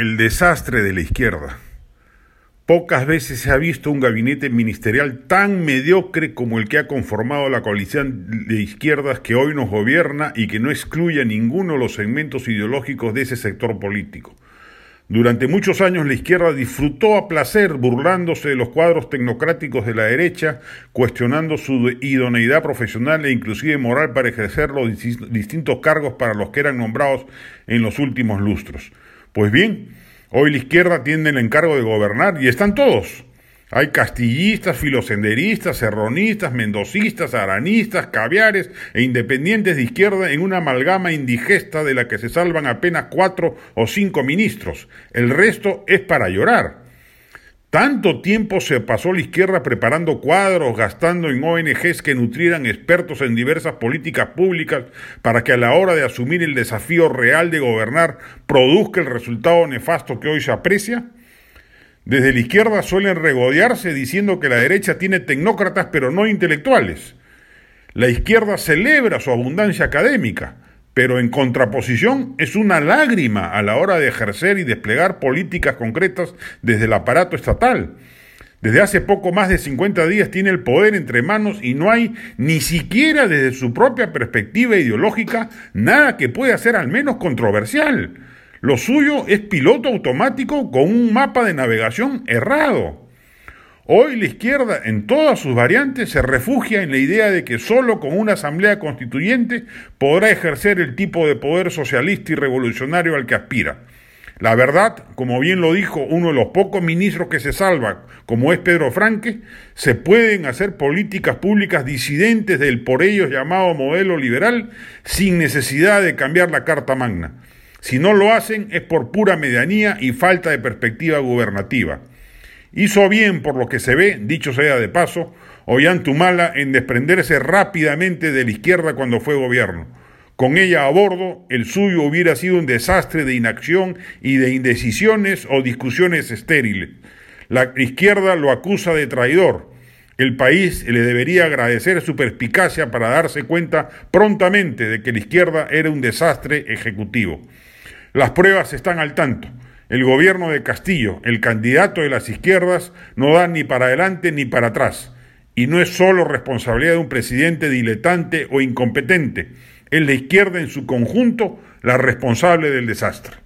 El desastre de la izquierda. Pocas veces se ha visto un gabinete ministerial tan mediocre como el que ha conformado la coalición de izquierdas que hoy nos gobierna y que no excluye a ninguno de los segmentos ideológicos de ese sector político. Durante muchos años la izquierda disfrutó a placer burlándose de los cuadros tecnocráticos de la derecha, cuestionando su idoneidad profesional e inclusive moral para ejercer los distintos cargos para los que eran nombrados en los últimos lustros. Pues bien, hoy la izquierda tiene el encargo de gobernar y están todos. Hay castillistas, filosenderistas, serronistas, mendocistas, aranistas, caviares e independientes de izquierda en una amalgama indigesta de la que se salvan apenas cuatro o cinco ministros. El resto es para llorar. Tanto tiempo se pasó la izquierda preparando cuadros, gastando en ONGs que nutrieran expertos en diversas políticas públicas para que a la hora de asumir el desafío real de gobernar produzca el resultado nefasto que hoy se aprecia. Desde la izquierda suelen regodearse diciendo que la derecha tiene tecnócratas pero no intelectuales. La izquierda celebra su abundancia académica, pero en contraposición es una lágrima a la hora de ejercer y desplegar políticas concretas desde el aparato estatal. Desde hace poco más de 50 días tiene el poder entre manos y no hay ni siquiera desde su propia perspectiva ideológica nada que pueda ser al menos controversial. Lo suyo es piloto automático con un mapa de navegación errado. Hoy la izquierda, en todas sus variantes, se refugia en la idea de que solo con una asamblea constituyente podrá ejercer el tipo de poder socialista y revolucionario al que aspira. La verdad, como bien lo dijo uno de los pocos ministros que se salva, como es Pedro Franque, se pueden hacer políticas públicas disidentes del por ellos llamado modelo liberal sin necesidad de cambiar la Carta Magna. Si no lo hacen es por pura medianía y falta de perspectiva gubernativa. Hizo bien, por lo que se ve, dicho sea de paso, Ollantumala en desprenderse rápidamente de la izquierda cuando fue gobierno. Con ella a bordo, el suyo hubiera sido un desastre de inacción y de indecisiones o discusiones estériles. La izquierda lo acusa de traidor. El país le debería agradecer su perspicacia para darse cuenta prontamente de que la izquierda era un desastre ejecutivo. Las pruebas están al tanto. El gobierno de Castillo, el candidato de las izquierdas, no da ni para adelante ni para atrás. Y no es solo responsabilidad de un presidente diletante o incompetente, es la izquierda en su conjunto la responsable del desastre.